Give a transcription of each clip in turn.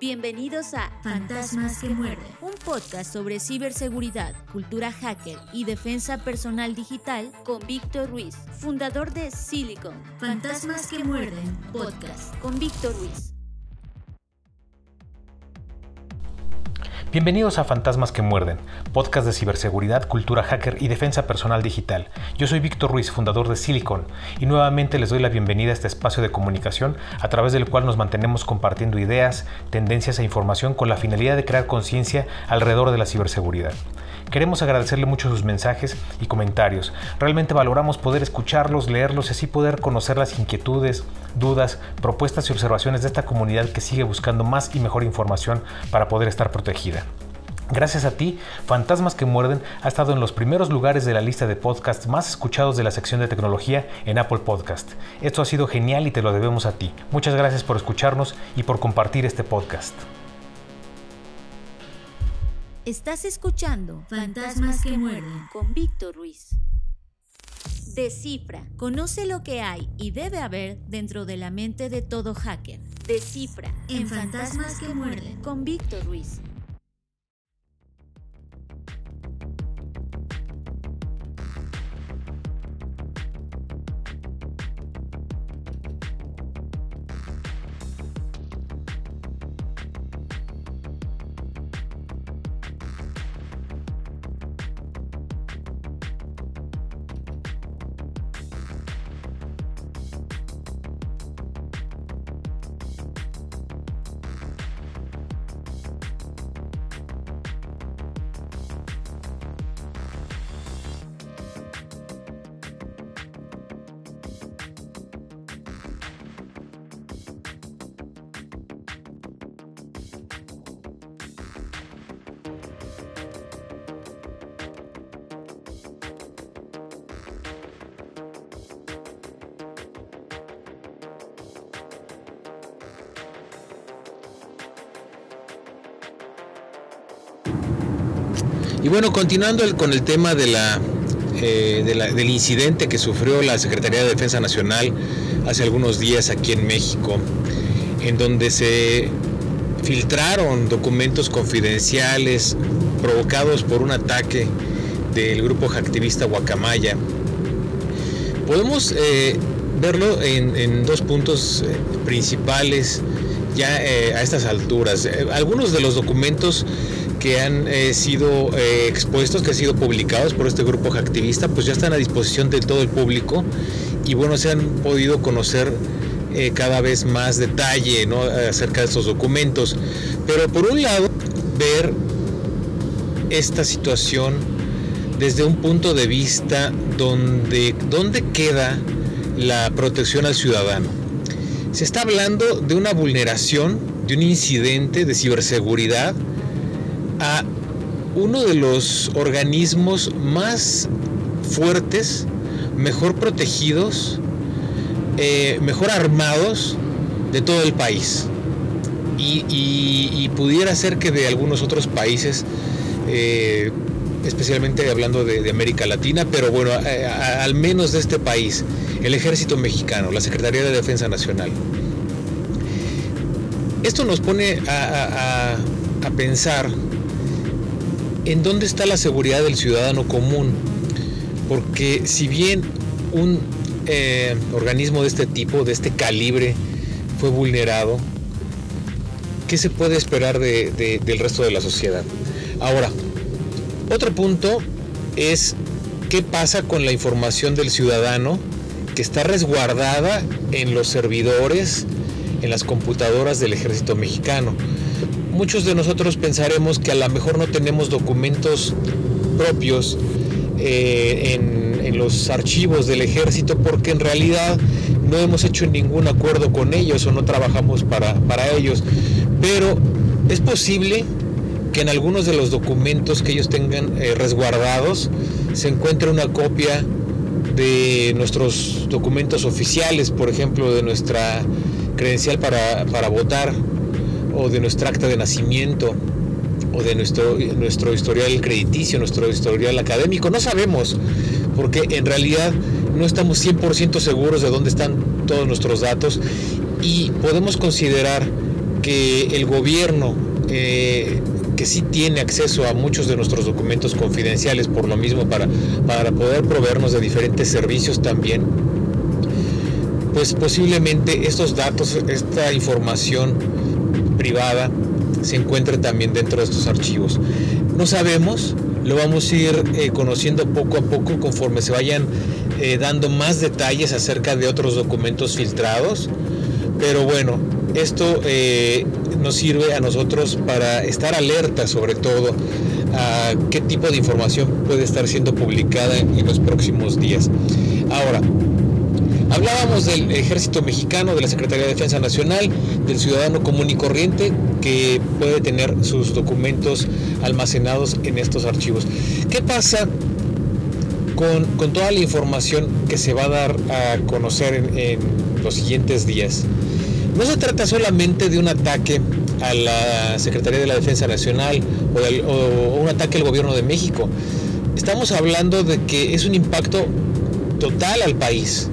Bienvenidos a Fantasmas que muerden, un podcast sobre ciberseguridad, cultura hacker y defensa personal digital con Víctor Ruiz, fundador de Silicon. Fantasmas que muerden, podcast con Víctor Ruiz. Bienvenidos a Fantasmas que Muerden, podcast de ciberseguridad, cultura hacker y defensa personal digital. Yo soy Víctor Ruiz, fundador de Silicon, y nuevamente les doy la bienvenida a este espacio de comunicación a través del cual nos mantenemos compartiendo ideas, tendencias e información con la finalidad de crear conciencia alrededor de la ciberseguridad. Queremos agradecerle mucho sus mensajes y comentarios. Realmente valoramos poder escucharlos, leerlos y así poder conocer las inquietudes, dudas, propuestas y observaciones de esta comunidad que sigue buscando más y mejor información para poder estar protegida. Gracias a ti, Fantasmas que Muerden ha estado en los primeros lugares de la lista de podcasts más escuchados de la sección de tecnología en Apple Podcast. Esto ha sido genial y te lo debemos a ti. Muchas gracias por escucharnos y por compartir este podcast. Estás escuchando Fantasmas que muerden con Víctor Ruiz. Descifra, conoce lo que hay y debe haber dentro de la mente de todo hacker. Descifra en Fantasmas que muerden con Víctor Ruiz. Y bueno, continuando con el tema de la, eh, del incidente que sufrió la Secretaría de Defensa Nacional hace algunos días aquí en México, en donde se filtraron documentos confidenciales provocados por un ataque del grupo hacktivista Guacamaya. Podemos eh, verlo en, dos puntos eh, principales ya a estas alturas. algunos de los documentos que han eh, sido eh, expuestos, que han sido publicados por este grupo activista, pues ya están a disposición de todo el público y bueno, se han podido conocer eh, cada vez más detalle acerca de estos documentos. Pero por un lado, ver esta situación desde un punto de vista donde, donde queda la protección al ciudadano. Se está hablando de una vulneración, de un incidente de ciberseguridad a uno de los organismos más fuertes, mejor protegidos, eh, mejor armados de todo el país. Y, pudiera ser que de algunos otros países, eh, especialmente hablando de, América Latina, pero bueno, al menos de este país, el ejército mexicano, la Secretaría de Defensa Nacional. Esto nos pone a pensar en dónde está la seguridad del ciudadano común. Porque si bien un eh, organismo de este tipo, de este calibre, fue vulnerado, ¿qué se puede esperar del resto de la sociedad? Ahora, otro punto es qué pasa con la información del ciudadano que está resguardada en los servidores, en las computadoras del ejército mexicano muchos de nosotros pensaremos que a lo mejor no tenemos documentos propios eh, en, los archivos del ejército porque en realidad no hemos hecho ningún acuerdo con ellos o no trabajamos para, ellos. Pero es posible que en algunos de los documentos que ellos tengan eh, resguardados se encuentre una copia de nuestros documentos oficiales, por ejemplo, de nuestra credencial para, para votar o de nuestra acta de nacimiento o de nuestro, nuestro historial crediticio, nuestro historial académico. No sabemos, porque en realidad no estamos 100% seguros de dónde están todos nuestros datos y podemos considerar que el gobierno eh, que sí tiene acceso a muchos de nuestros documentos confidenciales, por lo mismo para, para poder proveernos de diferentes servicios también, pues posiblemente estos datos, esta información privada se encuentre también dentro de estos archivos. No sabemos, lo vamos a ir eh, conociendo poco a poco conforme se vayan eh, dando más detalles acerca de otros documentos filtrados. Pero bueno, esto eh, nos sirve a nosotros para estar alerta sobre todo a qué tipo de información puede estar siendo publicada en los próximos días. Ahora, Hablábamos del ejército mexicano, de la Secretaría de Defensa Nacional, del ciudadano común y corriente que puede tener sus documentos almacenados en estos archivos. ¿Qué pasa con, toda la información que se va a dar a conocer en, los siguientes días? No se trata solamente de un ataque a la Secretaría de la Defensa Nacional o, o un ataque al gobierno de México. Estamos hablando de que es un impacto total al país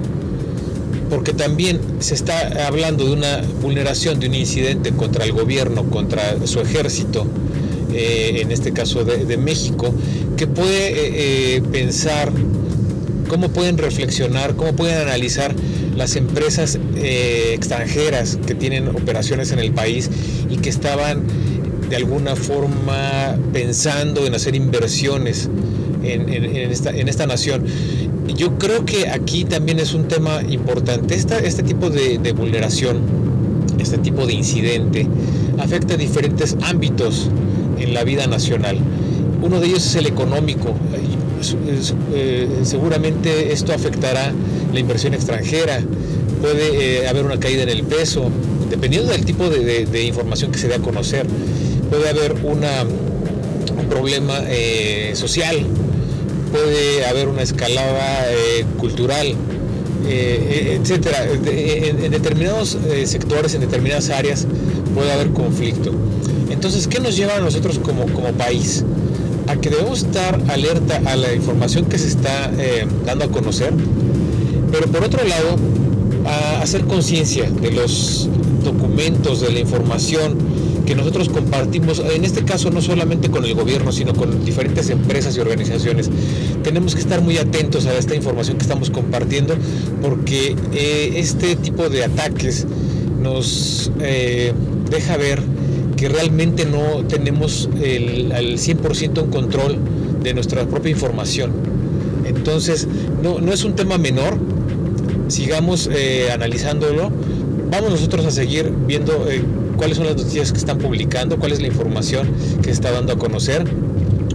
porque también se está hablando de una vulneración, de un incidente contra el gobierno, contra su ejército, eh, en este caso de, México, que puede eh, eh, pensar cómo pueden reflexionar, cómo pueden analizar las empresas extranjeras que tienen operaciones en el país y que estaban de alguna forma pensando en hacer inversiones en, esta, en esta nación yo creo que aquí también es un tema importante. este tipo de, vulneración, este tipo de incidente, afecta a diferentes ámbitos en la vida nacional. Uno de ellos es el económico. Eh, seguramente esto afectará la inversión extranjera. Puede eh, haber una caída en el peso, dependiendo del tipo de, información que se dé a conocer. Puede haber un problema eh, social puede haber una escalada eh, cultural, eh, eh, etcétera. En, determinados sectores, en determinadas áreas, puede haber conflicto. Entonces, ¿qué nos lleva a nosotros como, como país? A que debemos estar alerta a la información que se está dando a conocer, pero por otro lado, a hacer conciencia de los documentos, de la información, que nosotros compartimos, en este caso no solamente con el gobierno, sino con diferentes empresas y organizaciones. Tenemos que estar muy atentos a esta información que estamos compartiendo porque eh, este tipo de ataques nos eh, deja ver que realmente no tenemos el, al 100% un control de nuestra propia información. Entonces, no, no es un tema menor, sigamos eh, analizándolo, vamos nosotros a seguir viendo cuáles son las noticias que están publicando, cuál es la información que está dando a conocer,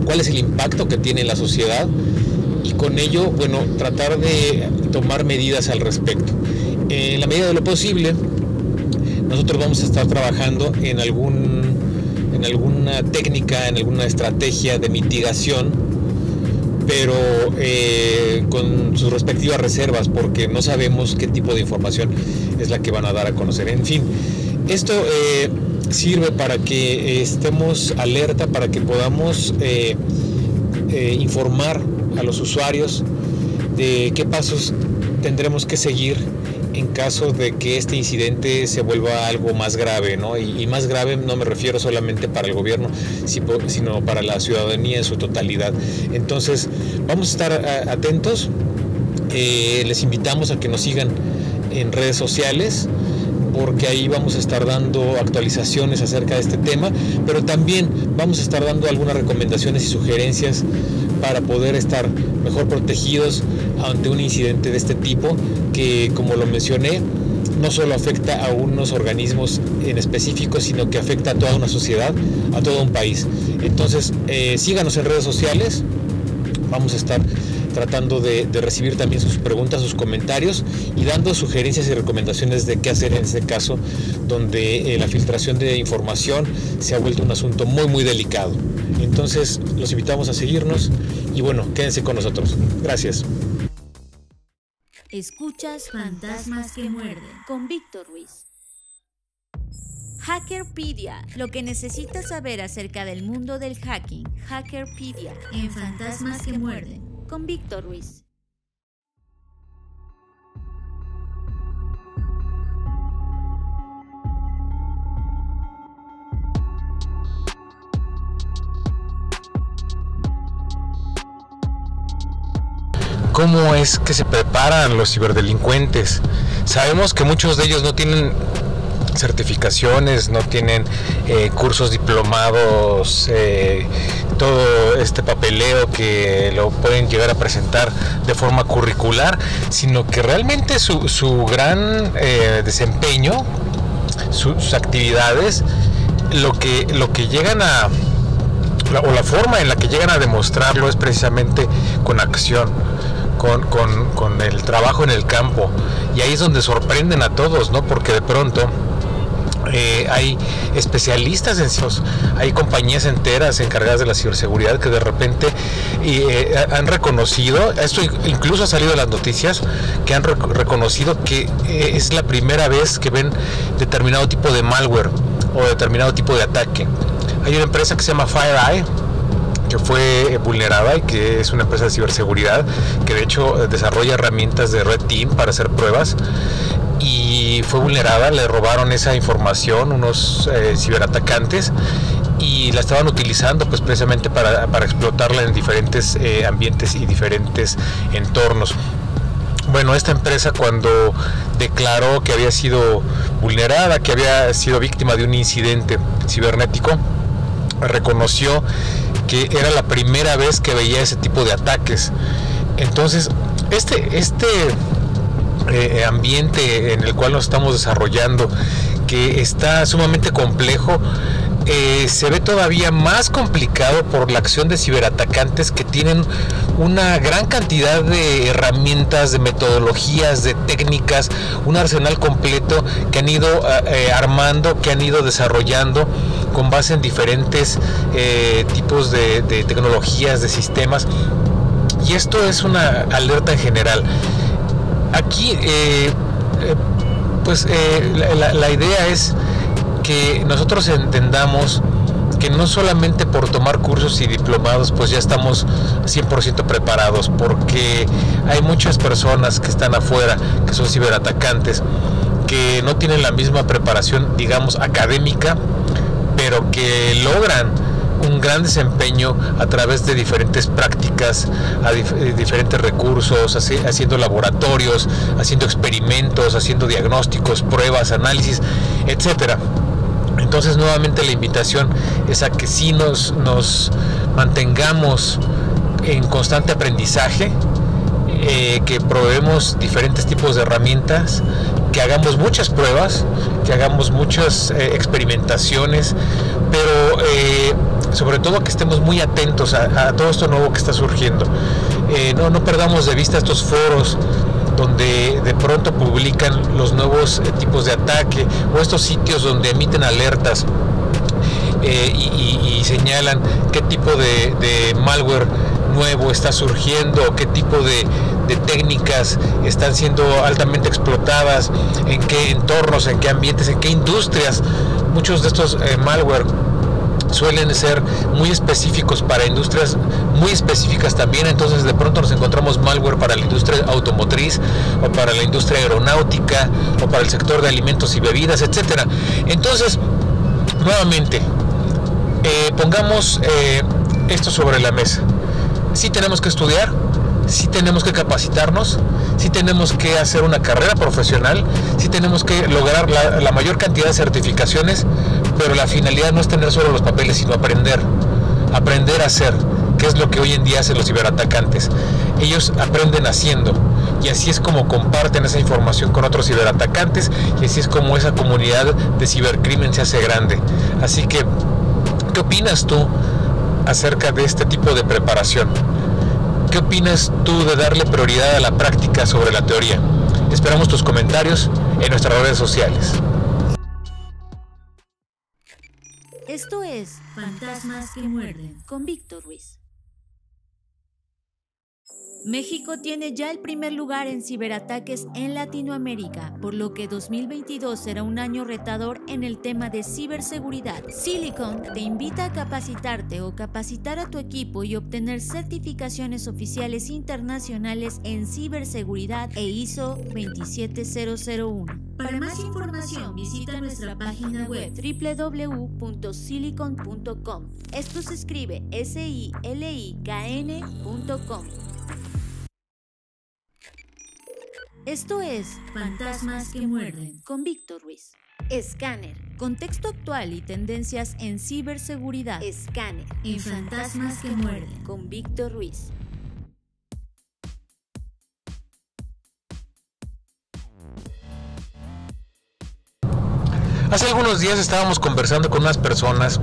cuál es el impacto que tiene en la sociedad y con ello, bueno, tratar de tomar medidas al respecto. En la medida de lo posible, nosotros vamos a estar trabajando en algún en alguna técnica, en alguna estrategia de mitigación, pero eh, con sus respectivas reservas, porque no sabemos qué tipo de información es la que van a dar a conocer. En fin, esto eh, sirve para que eh, estemos alerta, para que podamos eh, informar a los usuarios de qué pasos tendremos que seguir en caso de que este incidente se vuelva algo más grave, ¿no? Y, más grave no me refiero solamente para el gobierno, sino para la ciudadanía en su totalidad. Entonces, vamos a estar atentos. les invitamos a que nos sigan en redes sociales porque ahí vamos a estar dando actualizaciones acerca de este tema, pero también vamos a estar dando algunas recomendaciones y sugerencias para poder estar mejor protegidos ante un incidente de este tipo que, como lo mencioné, no solo afecta a unos organismos en específico, sino que afecta a toda una sociedad, a todo un país. Entonces, eh, síganos en redes sociales, vamos a estar tratando de, recibir también sus preguntas, sus comentarios y dando sugerencias y recomendaciones de qué hacer en este caso donde eh, la filtración de información se ha vuelto un asunto muy muy delicado. Entonces los invitamos a seguirnos y bueno, quédense con nosotros. Gracias. Escuchas Fantasmas que muerden con Víctor Ruiz. Hackerpedia, lo que necesitas saber acerca del mundo del hacking. Hackerpedia en Fantasmas que muerden con Víctor Ruiz. cómo es que se preparan los ciberdelincuentes. Sabemos que muchos de ellos no tienen certificaciones, no tienen eh, cursos diplomados eh, todo este papeleo que lo pueden llegar a presentar de forma curricular, sino que realmente su, gran eh, desempeño, sus actividades, lo que, lo que llegan a, o la forma en la que llegan a demostrarlo es precisamente con acción. Con, con, el trabajo en el campo y ahí es donde sorprenden a todos, ¿no? Porque de pronto eh, hay especialistas en hay compañías enteras encargadas de la ciberseguridad que de repente eh, han reconocido, esto incluso ha salido en las noticias, que han reconocido que eh, es la primera vez que ven determinado tipo de malware o determinado tipo de ataque. Hay una empresa que se llama FireEye que fue vulnerada y que es una empresa de ciberseguridad que de hecho desarrolla herramientas de Red Team para hacer pruebas y fue vulnerada, le robaron esa información unos eh, ciberatacantes y la estaban utilizando pues precisamente para, explotarla en diferentes eh, ambientes y diferentes entornos. Bueno, esta empresa cuando declaró que había sido vulnerada, que había sido víctima de un incidente cibernético, reconoció que era la primera vez que veía ese tipo de ataques. Entonces, este, este eh, ambiente en el cual nos estamos desarrollando, que está sumamente complejo, eh, se ve todavía más complicado por la acción de ciberatacantes que tienen una gran cantidad de herramientas, de metodologías, de técnicas, un arsenal completo que han ido eh, armando, que han ido desarrollando con base en diferentes tipos de, de tecnologías, de sistemas. Y esto es una alerta en general aquí, eh, eh, pues eh, la, idea es que nosotros entendamos que no solamente por tomar cursos y diplomados pues ya estamos 100% preparados, porque hay muchas personas que están afuera, que son ciberatacantes, que no tienen la misma preparación, digamos, académica, pero que logran un gran desempeño a través de diferentes prácticas, a eh, diferentes recursos, haciendo laboratorios, haciendo experimentos, haciendo diagnósticos, pruebas, análisis, etcétera. Entonces nuevamente la invitación es a que sí nos, nos mantengamos en constante aprendizaje, eh, que probemos diferentes tipos de herramientas, que hagamos muchas pruebas, que hagamos muchas eh, experimentaciones, pero sobre todo que estemos muy atentos a, todo esto nuevo que está surgiendo. Eh, no, no perdamos de vista estos foros donde de pronto publican los nuevos eh, tipos de ataque o estos sitios donde emiten alertas eh, y, señalan qué tipo de, malware nuevo está surgiendo, qué tipo de, técnicas están siendo altamente explotadas, en qué entornos, en qué ambientes, en qué industrias. Muchos de estos malware suelen ser muy específicos para industrias muy específicas también, entonces de pronto nos encontramos malware para la industria automotriz o para la industria aeronáutica o para el sector de alimentos y bebidas, etcétera. Entonces, nuevamente, eh, pongamos eh, esto sobre la mesa. Sí tenemos que estudiar, sí tenemos que capacitarnos, sí tenemos que hacer una carrera profesional, sí tenemos que lograr la mayor cantidad de certificaciones pero la finalidad no es tener solo los papeles, sino aprender, aprender a hacer, que es lo que hoy en día hacen los ciberatacantes. Ellos aprenden haciendo y así es como comparten esa información con otros ciberatacantes y así es como esa comunidad de cibercrimen se hace grande. Así que, ¿qué opinas tú acerca de este tipo de preparación? ¿Qué opinas tú de darle prioridad a la práctica sobre la teoría? Esperamos tus comentarios en nuestras redes sociales. Esto es Fantasmas que muerden con Víctor Ruiz. México tiene ya el primer lugar en ciberataques en Latinoamérica, por lo que 2022 será un año retador en el tema de ciberseguridad. Silicon te invita a capacitarte o capacitar a tu equipo y obtener certificaciones oficiales internacionales en ciberseguridad e ISO 27001. Para más información visita nuestra página web www.silicon.com. Esto se escribe s i l i k -N Esto es Fantasmas que muerden con Víctor Ruiz. Escáner. Contexto actual y tendencias en ciberseguridad. Escáner. En Fantasmas que muerden con Víctor Ruiz. Hace algunos días estábamos conversando con unas personas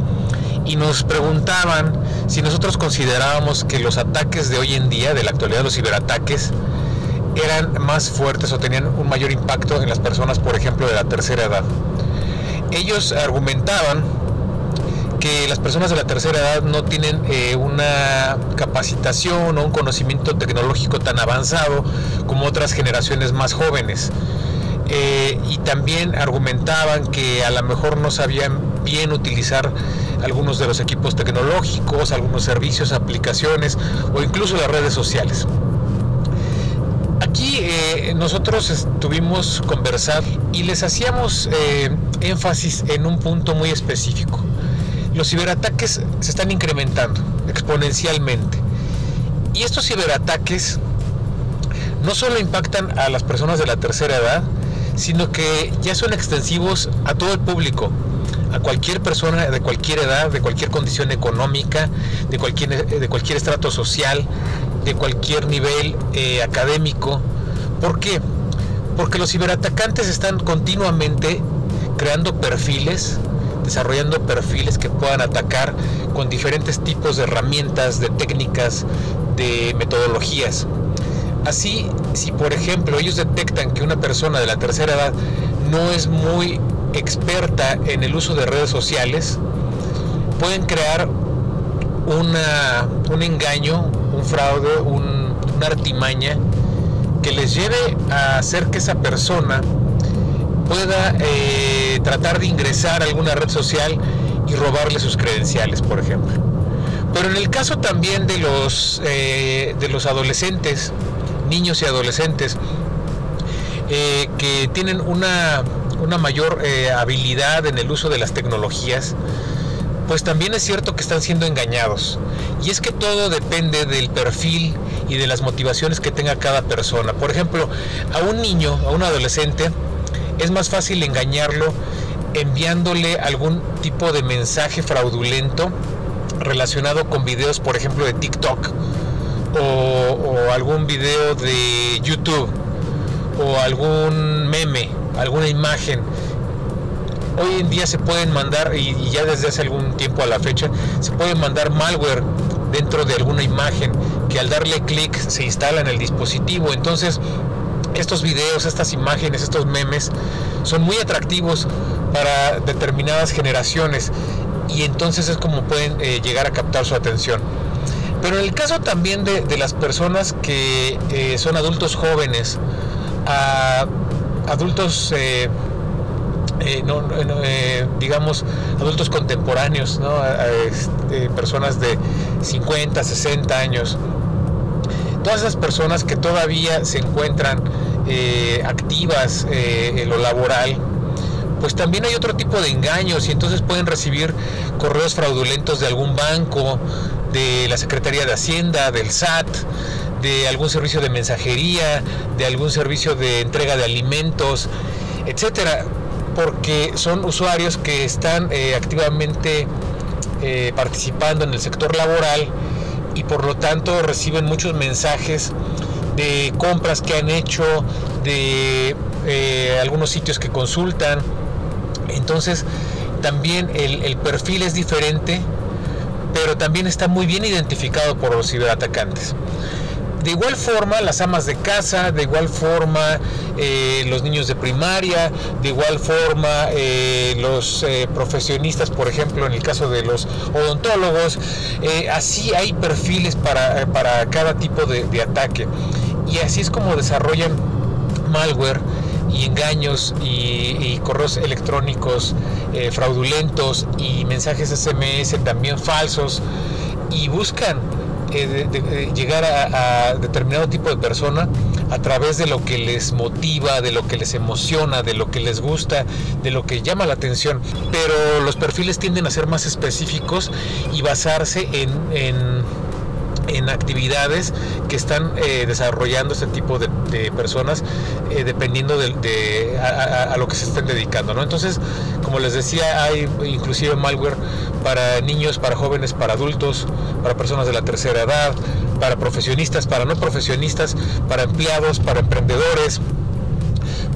y nos preguntaban si nosotros considerábamos que los ataques de hoy en día, de la actualidad, los ciberataques, eran más fuertes o tenían un mayor impacto en las personas, por ejemplo, de la tercera edad. Ellos argumentaban que las personas de la tercera edad no tienen eh, una capacitación o un conocimiento tecnológico tan avanzado como otras generaciones más jóvenes. Eh, y también argumentaban que a lo mejor no sabían bien utilizar algunos de los equipos tecnológicos, algunos servicios, aplicaciones o incluso las redes sociales. Eh, nosotros estuvimos conversar y les hacíamos eh, énfasis en un punto muy específico. Los ciberataques se están incrementando exponencialmente. Y estos ciberataques no solo impactan a las personas de la tercera edad, sino que ya son extensivos a todo el público, a cualquier persona de cualquier edad, de cualquier condición económica, de cualquier, de cualquier estrato social, de cualquier nivel eh, académico. ¿Por qué? Porque los ciberatacantes están continuamente creando perfiles, desarrollando perfiles que puedan atacar con diferentes tipos de herramientas, de técnicas, de metodologías. Así, si por ejemplo ellos detectan que una persona de la tercera edad no es muy experta en el uso de redes sociales, pueden crear un engaño, un fraude, una artimaña que les lleve a hacer que esa persona pueda eh, tratar de ingresar a alguna red social y robarle sus credenciales, por ejemplo. Pero en el caso también de los, eh, de los adolescentes, niños y adolescentes, eh, que tienen una, una mayor habilidad en el uso de las tecnologías, pues también es cierto que están siendo engañados. Y es que todo depende del perfil y de las motivaciones que tenga cada persona. Por ejemplo, a un niño, a un adolescente, es más fácil engañarlo enviándole algún tipo de mensaje fraudulento relacionado con videos, por ejemplo, de TikTok o, algún video de YouTube o algún meme, alguna imagen hoy en día se pueden mandar, y, ya desde hace algún tiempo a la fecha, se pueden mandar malware dentro de alguna imagen que al darle clic se instala en el dispositivo. Entonces, estos videos, estas imágenes, estos memes son muy atractivos para determinadas generaciones y entonces es como pueden eh, llegar a captar su atención. Pero en el caso también de, las personas que eh, son adultos jóvenes, adultos eh, eh, digamos, adultos contemporáneos, este, personas de 50, 60 años. Todas esas personas que todavía se encuentran eh, activas en lo laboral, pues también hay otro tipo de engaños y entonces pueden recibir correos fraudulentos de algún banco, de la Secretaría de Hacienda, del SAT, de algún servicio de mensajería, de algún servicio de entrega de alimentos, etcétera porque son usuarios que están eh, activamente eh, participando en el sector laboral y por lo tanto reciben muchos mensajes de compras que han hecho, de eh, algunos sitios que consultan. Entonces también el perfil es diferente, pero también está muy bien identificado por los ciberatacantes. De igual forma, las amas de casa, de igual forma, eh, los niños de primaria, de igual forma, eh, los eh, profesionistas, por ejemplo, en el caso de los odontólogos, así hay perfiles para, cada tipo de, ataque. Y así es como desarrollan malware y engaños y, correos electrónicos fraudulentos y mensajes SMS también falsos y buscan de, llegar a, determinado tipo de persona a través de lo que les motiva, de lo que les emociona, de lo que les gusta, de lo que llama la atención. Pero los perfiles tienden a ser más específicos y basarse en actividades que están eh, desarrollando este tipo de, personas eh, dependiendo de, a, lo que se estén dedicando. ¿no? Entonces, como les decía, hay inclusive malware para niños, para jóvenes, para adultos, para personas de la tercera edad, para profesionistas, para no profesionistas, para empleados, para emprendedores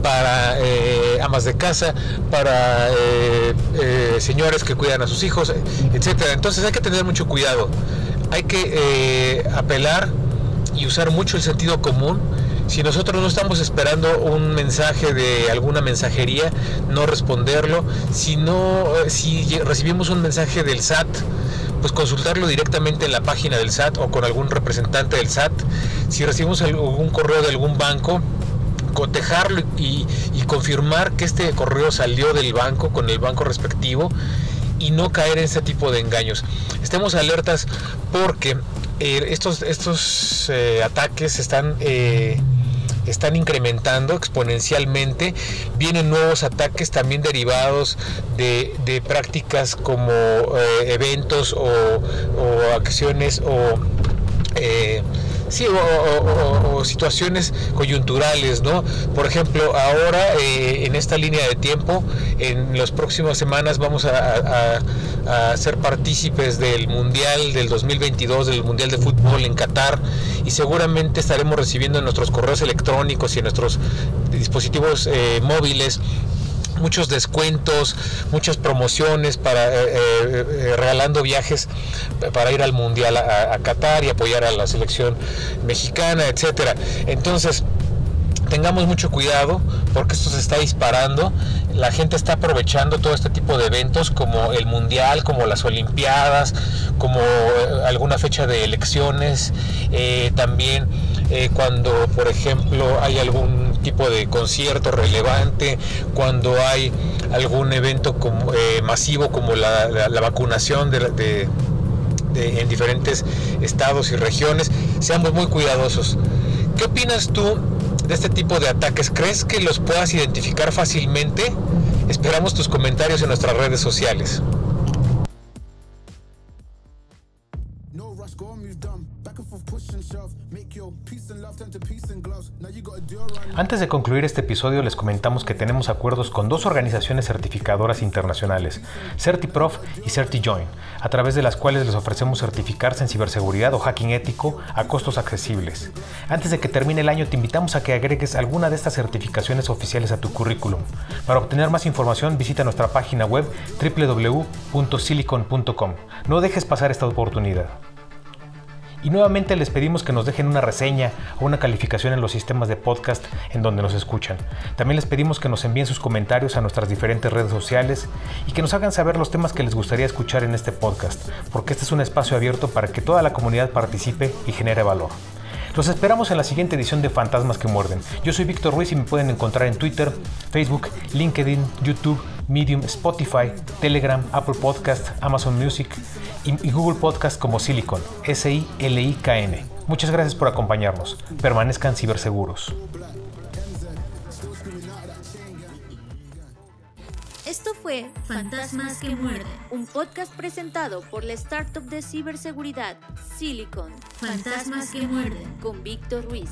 para eh, amas de casa, para señores que cuidan a sus hijos, etcétera. Entonces hay que tener mucho cuidado hay que eh, apelar y usar mucho el sentido común. Si nosotros no estamos esperando un mensaje de alguna mensajería, no responderlo. Si no, eh, si recibimos un mensaje del SAT, pues consultarlo directamente en la página del SAT o con algún representante del SAT. Si recibimos algún correo de algún banco, cotejarlo y, y, confirmar que este correo salió del banco con el banco respectivo y no caer en ese tipo de engaños. Estemos alertas porque eh, estos, estos eh, ataques están... Eh, están incrementando exponencialmente. Vienen nuevos ataques también derivados de, prácticas como eventos o, acciones o Sí, o, situaciones coyunturales, ¿no? Por ejemplo, ahora eh, en esta línea de tiempo, en las próximas semanas vamos a, ser partícipes del Mundial del 2022, del Mundial de Fútbol en Qatar, y seguramente estaremos recibiendo en nuestros correos electrónicos y en nuestros dispositivos eh, móviles muchos descuentos, muchas promociones para eh, eh, eh, regalando viajes para ir al mundial a, Qatar y apoyar a la selección mexicana, etcétera. Entonces tengamos mucho cuidado porque esto se está disparando. La gente está aprovechando todo este tipo de eventos como el Mundial, como las Olimpiadas, como alguna fecha de elecciones. También cuando, por ejemplo, hay algún tipo de concierto relevante, cuando hay algún evento como, masivo como la, vacunación de, en diferentes estados y regiones. Seamos muy cuidadosos. ¿Qué opinas tú de este tipo de ataques? ¿Crees que los puedas identificar fácilmente? Esperamos tus comentarios en nuestras redes sociales. Antes de concluir este episodio les comentamos que tenemos acuerdos con dos organizaciones certificadoras internacionales, CertiProf y CertiJoin, a través de las cuales les ofrecemos certificarse en ciberseguridad o hacking ético a costos accesibles. Antes de que termine el año te invitamos a que agregues alguna de estas certificaciones oficiales a tu currículum. Para obtener más información visita nuestra página web www.silicon.com. No dejes pasar esta oportunidad. Y nuevamente les pedimos que nos dejen una reseña o una calificación en los sistemas de podcast en donde nos escuchan. También les pedimos que nos envíen sus comentarios a nuestras diferentes redes sociales y que nos hagan saber los temas que les gustaría escuchar en este podcast, porque este es un espacio abierto para que toda la comunidad participe y genere valor. Los esperamos en la siguiente edición de Fantasmas que Muerden. Yo soy Víctor Ruiz y me pueden encontrar en Twitter, Facebook, LinkedIn, YouTube, Medium, Spotify, Telegram, Apple Podcast, Amazon Music y, Google Podcast como Silicon, S-I-L-I-K-N. Muchas gracias por acompañarnos. Permanezcan ciberseguros. Esto fue Fantasmas que Muerden, un podcast presentado por la startup de ciberseguridad Silicon. Fantasmas que Muerden con Víctor Ruiz.